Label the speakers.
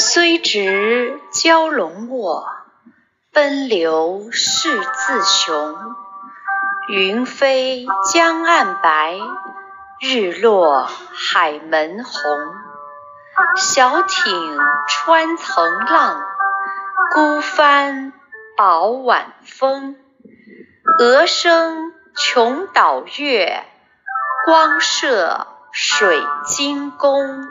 Speaker 1: 虽直蛟龙卧，奔流是自雄；云飞江岸白，日落海门红。小艇穿层浪，孤帆饱晚风。鹅声琼岛月，光射水晶宫。